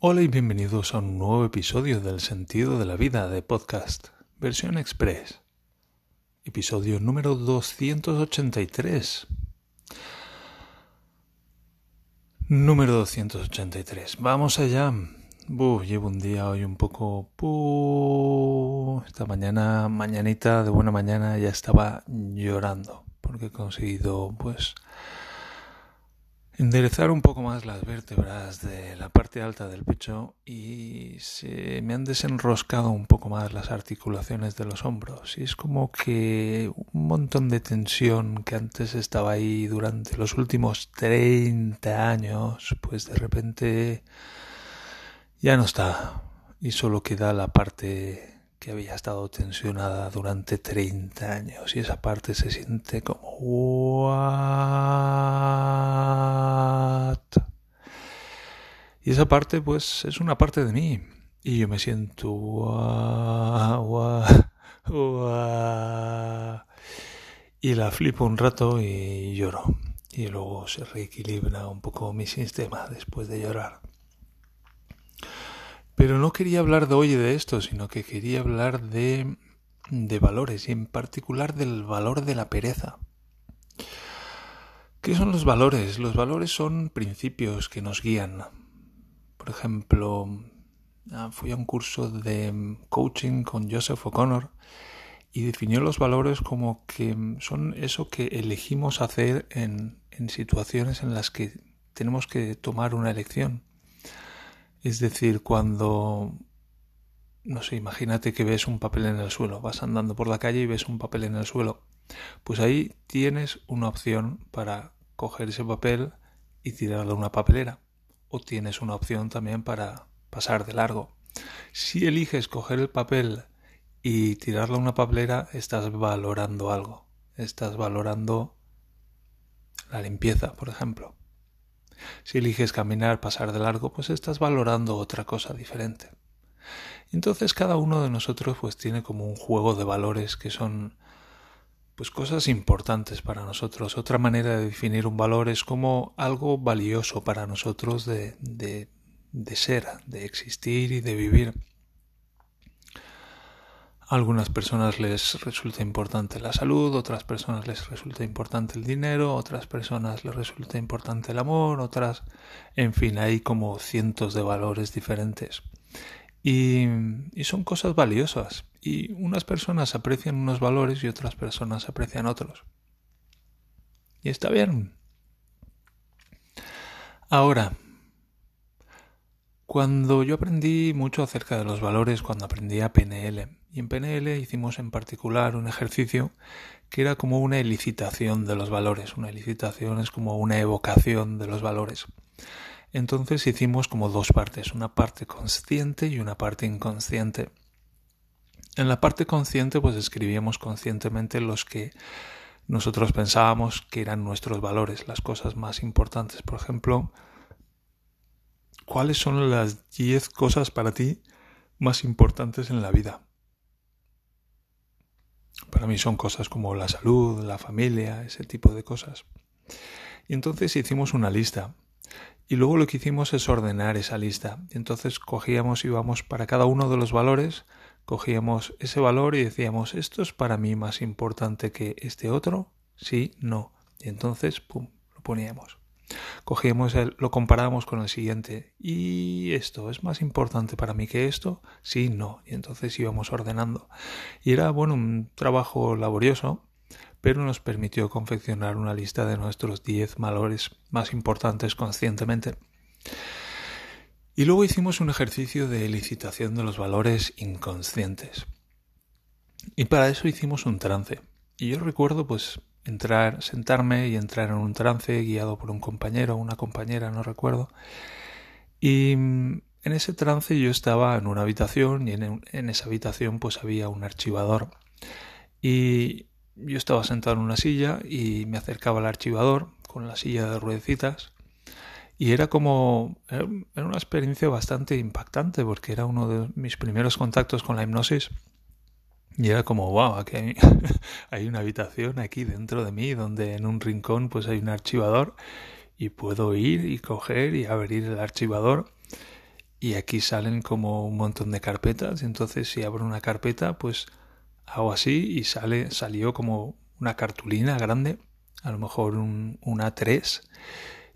Hola y bienvenidos a un nuevo episodio del Sentido de la Vida de Podcast, versión express. Episodio número 283. Número 283. Vamos allá. llevo un día hoy un poco... esta mañana, mañanita de buena mañana, ya estaba llorando porque he conseguido, pues enderezar un poco más las vértebras de la parte alta del pecho y se me han desenroscado un poco más las articulaciones de los hombros. Y es como que un montón de tensión que antes estaba ahí durante los últimos 30 años pues de repente ya no está. Y solo queda la parte que había estado tensionada durante 30 años y esa parte se siente como what y esa parte pues es una parte de mí y yo me siento y la flipo un rato y lloro y luego se reequilibra un poco mi sistema después de llorar pero no quería hablar de hoy de esto, sino que quería hablar de, de valores y en particular del valor de la pereza. ¿Qué son los valores? Los valores son principios que nos guían. Por ejemplo, ah, fui a un curso de coaching con Joseph O'Connor y definió los valores como que son eso que elegimos hacer en, en situaciones en las que tenemos que tomar una elección. Es decir, cuando, no sé, imagínate que ves un papel en el suelo, vas andando por la calle y ves un papel en el suelo, pues ahí tienes una opción para coger ese papel y tirarlo a una papelera, o tienes una opción también para pasar de largo. Si eliges coger el papel y tirarlo a una papelera, estás valorando algo, estás valorando la limpieza, por ejemplo. Si eliges caminar, pasar de largo, pues estás valorando otra cosa diferente. Entonces cada uno de nosotros pues tiene como un juego de valores que son pues cosas importantes para nosotros. Otra manera de definir un valor es como algo valioso para nosotros de, de, de ser, de existir y de vivir algunas personas les resulta importante la salud, otras personas les resulta importante el dinero, otras personas les resulta importante el amor, otras, en fin, hay como cientos de valores diferentes. Y, y son cosas valiosas. Y unas personas aprecian unos valores y otras personas aprecian otros. Y está bien. Ahora, cuando yo aprendí mucho acerca de los valores, cuando aprendí a PNL, y en PNL hicimos en particular un ejercicio que era como una elicitación de los valores. Una elicitación es como una evocación de los valores. Entonces hicimos como dos partes, una parte consciente y una parte inconsciente. En la parte consciente pues escribíamos conscientemente los que nosotros pensábamos que eran nuestros valores, las cosas más importantes. Por ejemplo, ¿cuáles son las 10 cosas para ti más importantes en la vida? Para mí son cosas como la salud, la familia, ese tipo de cosas. Y entonces hicimos una lista. Y luego lo que hicimos es ordenar esa lista. Y entonces cogíamos, y íbamos para cada uno de los valores, cogíamos ese valor y decíamos, esto es para mí más importante que este otro, sí, no. Y entonces, pum, lo poníamos cogíamos el, lo comparábamos con el siguiente. Y esto es más importante para mí que esto sí no. Y entonces íbamos ordenando. Y era bueno un trabajo laborioso pero nos permitió confeccionar una lista de nuestros 10 valores más importantes conscientemente. Y luego hicimos un ejercicio de licitación de los valores inconscientes. Y para eso hicimos un trance. Y yo recuerdo pues entrar, sentarme y entrar en un trance guiado por un compañero o una compañera, no recuerdo. Y mm, en ese trance yo estaba en una habitación y en, esa habitación pues había un archivador. Y yo estaba sentado en una silla y me acercaba al archivador con la silla de ruedecitas y era como era una experiencia bastante impactante porque era uno de mis primeros contactos con la hipnosis y era como, wow, aquí hay, una habitación aquí dentro de mí donde en un rincón pues hay un archivador y puedo ir y coger y abrir el archivador y aquí salen como un montón de carpetas. Y entonces si abro una carpeta, pues hago así y sale, salió como una cartulina grande, a lo mejor un, una 3.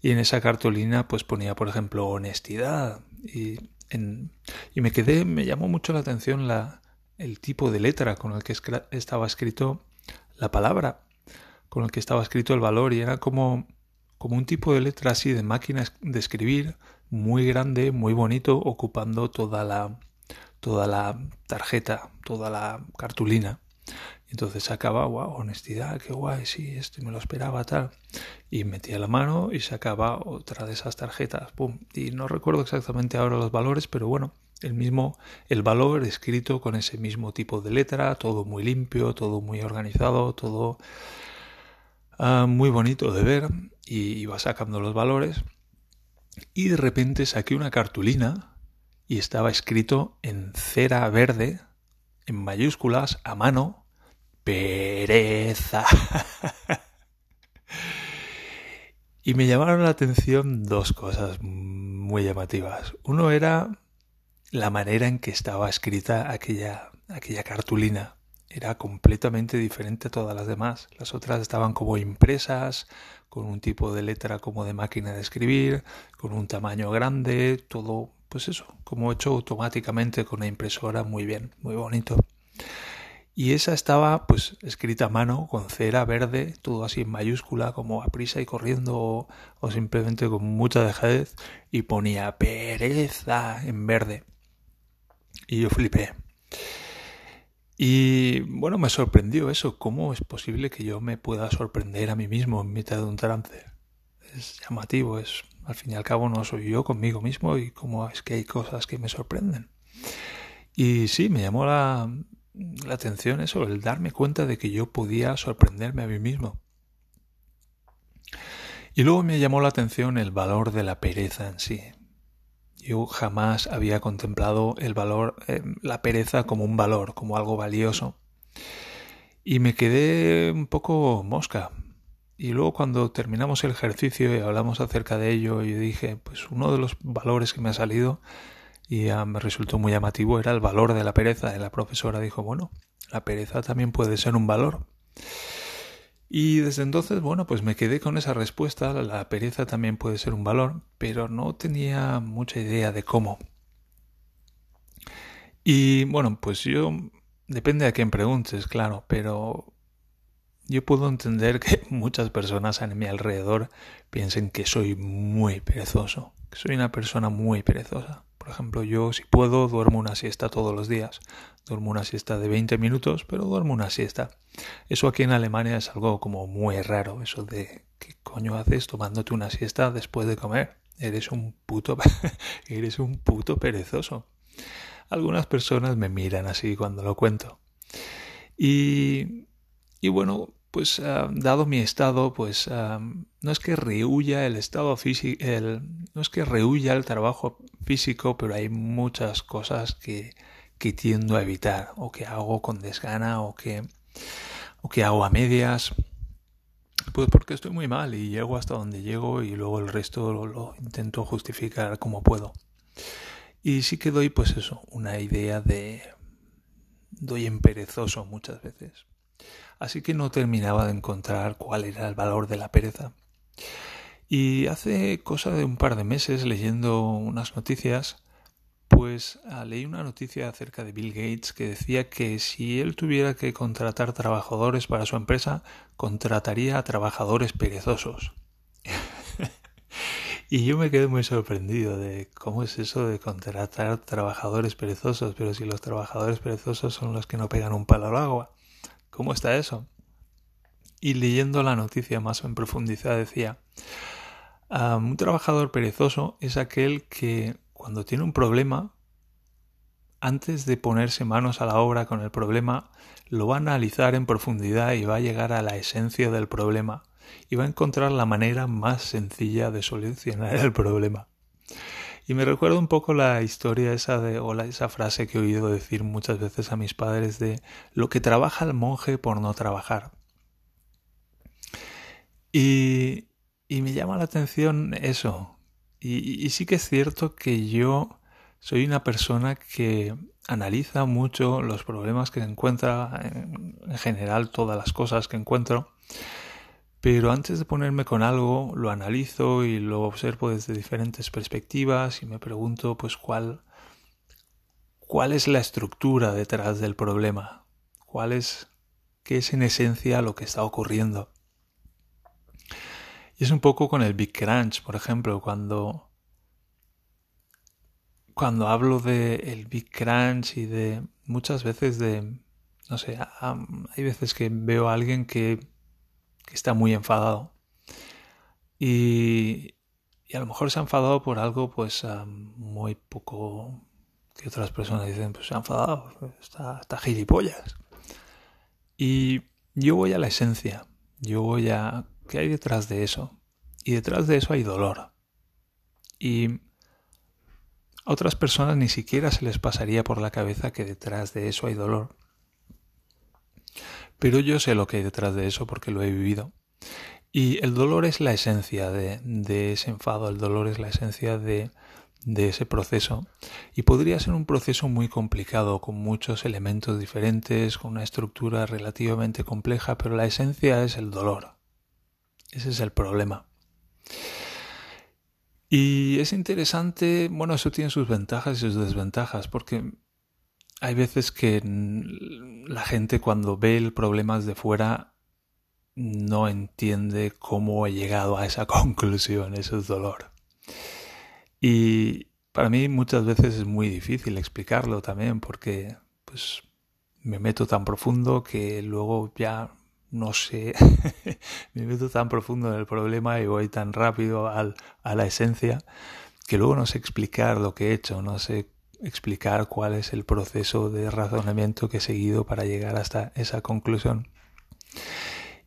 Y en esa cartulina pues ponía, por ejemplo, honestidad. Y, en, y me quedé, me llamó mucho la atención la, el tipo de letra con el que estaba escrito la palabra, con el que estaba escrito el valor. Y era como, como un tipo de letra así de máquina de escribir, muy grande, muy bonito, ocupando toda la, toda la tarjeta, toda la cartulina. Entonces sacaba, wow, honestidad, qué guay, sí, esto me lo esperaba, tal. Y metía la mano y sacaba otra de esas tarjetas, pum. Y no recuerdo exactamente ahora los valores, pero bueno, el mismo, el valor escrito con ese mismo tipo de letra, todo muy limpio, todo muy organizado, todo ah, muy bonito de ver. Y iba sacando los valores y de repente saqué una cartulina y estaba escrito en cera verde, en mayúsculas, a mano, pereza. y me llamaron la atención dos cosas muy llamativas. Uno era la manera en que estaba escrita aquella, aquella cartulina. Era completamente diferente a todas las demás. Las otras estaban como impresas, con un tipo de letra como de máquina de escribir, con un tamaño grande, todo, pues eso, como hecho automáticamente con una impresora, muy bien, muy bonito. Y esa estaba pues escrita a mano, con cera verde, todo así en mayúscula, como a prisa y corriendo, o, o simplemente con mucha dejadez, y ponía pereza en verde. Y yo flipé. Y bueno, me sorprendió eso. ¿Cómo es posible que yo me pueda sorprender a mí mismo en mitad de un trance? Es llamativo, es al fin y al cabo no soy yo conmigo mismo y cómo es que hay cosas que me sorprenden. Y sí, me llamó la, la atención eso, el darme cuenta de que yo podía sorprenderme a mí mismo. Y luego me llamó la atención el valor de la pereza en sí. Yo jamás había contemplado el valor, eh, la pereza como un valor, como algo valioso. Y me quedé un poco mosca. Y luego cuando terminamos el ejercicio y hablamos acerca de ello, yo dije, pues uno de los valores que me ha salido y me resultó muy llamativo era el valor de la pereza. Y la profesora dijo, bueno, la pereza también puede ser un valor. Y desde entonces, bueno, pues me quedé con esa respuesta. La pereza también puede ser un valor, pero no tenía mucha idea de cómo. Y bueno, pues yo, depende a quién preguntes, claro, pero yo puedo entender que muchas personas a mi alrededor piensen que soy muy perezoso, que soy una persona muy perezosa. Por ejemplo, yo si puedo duermo una siesta todos los días. Duermo una siesta de 20 minutos, pero duermo una siesta. Eso aquí en Alemania es algo como muy raro, eso de ¿qué coño haces tomándote una siesta después de comer? Eres un puto eres un puto perezoso. Algunas personas me miran así cuando lo cuento. Y y bueno, pues ah, dado mi estado, pues ah, no es que rehuya el estado físico, no es que rehuya el trabajo físico, pero hay muchas cosas que, que tiendo a evitar, o que hago con desgana, o que, o que hago a medias. Pues porque estoy muy mal y llego hasta donde llego y luego el resto lo, intento justificar como puedo. Y sí que doy pues eso, una idea de... doy en perezoso muchas veces así que no terminaba de encontrar cuál era el valor de la pereza. Y hace cosa de un par de meses leyendo unas noticias, pues ah, leí una noticia acerca de Bill Gates que decía que si él tuviera que contratar trabajadores para su empresa, contrataría a trabajadores perezosos. y yo me quedé muy sorprendido de cómo es eso de contratar trabajadores perezosos, pero si los trabajadores perezosos son los que no pegan un palo al agua. ¿Cómo está eso? Y leyendo la noticia más en profundidad decía, un trabajador perezoso es aquel que cuando tiene un problema, antes de ponerse manos a la obra con el problema, lo va a analizar en profundidad y va a llegar a la esencia del problema y va a encontrar la manera más sencilla de solucionar el problema. Y me recuerda un poco la historia esa de, o esa frase que he oído decir muchas veces a mis padres de lo que trabaja el monje por no trabajar. Y, y me llama la atención eso. Y, sí que es cierto que yo soy una persona que analiza mucho los problemas que encuentra, en, general todas las cosas que encuentro, pero antes de ponerme con algo lo analizo y lo observo desde diferentes perspectivas y me pregunto pues cuál cuál es la estructura detrás del problema, cuál es qué es en esencia lo que está ocurriendo. Es un poco con el Big Crunch, por ejemplo, cuando cuando hablo de el Big Crunch y de muchas veces de no sé, hay veces que veo a alguien que, está muy enfadado y, y, a lo mejor se ha enfadado por algo pues muy poco que otras personas dicen pues se ha enfadado, está, está gilipollas. Y yo voy a la esencia, yo voy a qué hay detrás de eso. Y detrás de eso hay dolor. Y a otras personas ni siquiera se les pasaría por la cabeza que detrás de eso hay dolor. Pero yo sé lo que hay detrás de eso porque lo he vivido. Y el dolor es la esencia de, de ese enfado, el dolor es la esencia de, de ese proceso. Y podría ser un proceso muy complicado, con muchos elementos diferentes, con una estructura relativamente compleja, pero la esencia es el dolor. Ese es el problema. Y es interesante, bueno, eso tiene sus ventajas y sus desventajas, porque hay veces que la gente cuando ve el problema desde fuera no entiende cómo he llegado a esa conclusión, eso es dolor. Y para mí muchas veces es muy difícil explicarlo también, porque pues me meto tan profundo que luego ya no sé, me meto tan profundo en el problema y voy tan rápido al, a la esencia que luego no sé explicar lo que he hecho, no sé explicar cuál es el proceso de razonamiento que he seguido para llegar hasta esa conclusión.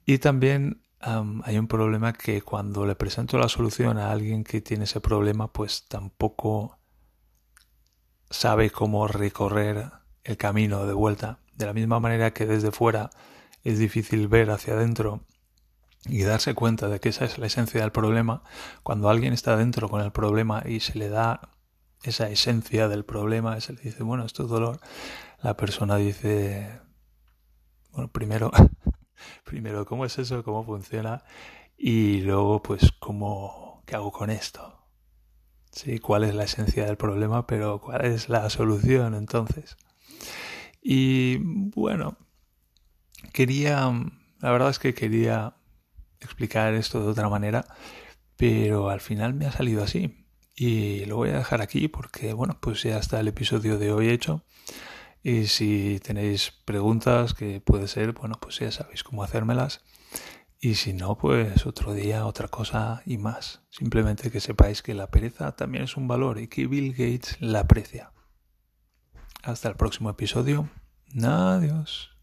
Y también hay un problema que cuando le presento la solución a alguien que tiene ese problema, pues tampoco sabe cómo recorrer el camino de vuelta. De la misma manera que desde fuera es difícil ver hacia adentro y darse cuenta de que esa es la esencia del problema, cuando alguien está dentro con el problema y se le da esa esencia del problema, se le dice, bueno, esto es dolor, la persona dice, bueno, primero, primero, ¿cómo es eso? ¿Cómo funciona? Y luego, pues, ¿cómo, qué hago con esto? Sí, cuál es la esencia del problema, pero cuál es la solución entonces. Y bueno, Quería, la verdad es que quería explicar esto de otra manera, pero al final me ha salido así. Y lo voy a dejar aquí porque, bueno, pues ya está el episodio de hoy hecho. Y si tenéis preguntas, que puede ser, bueno, pues ya sabéis cómo hacérmelas. Y si no, pues otro día, otra cosa y más. Simplemente que sepáis que la pereza también es un valor y que Bill Gates la aprecia. Hasta el próximo episodio. Adiós.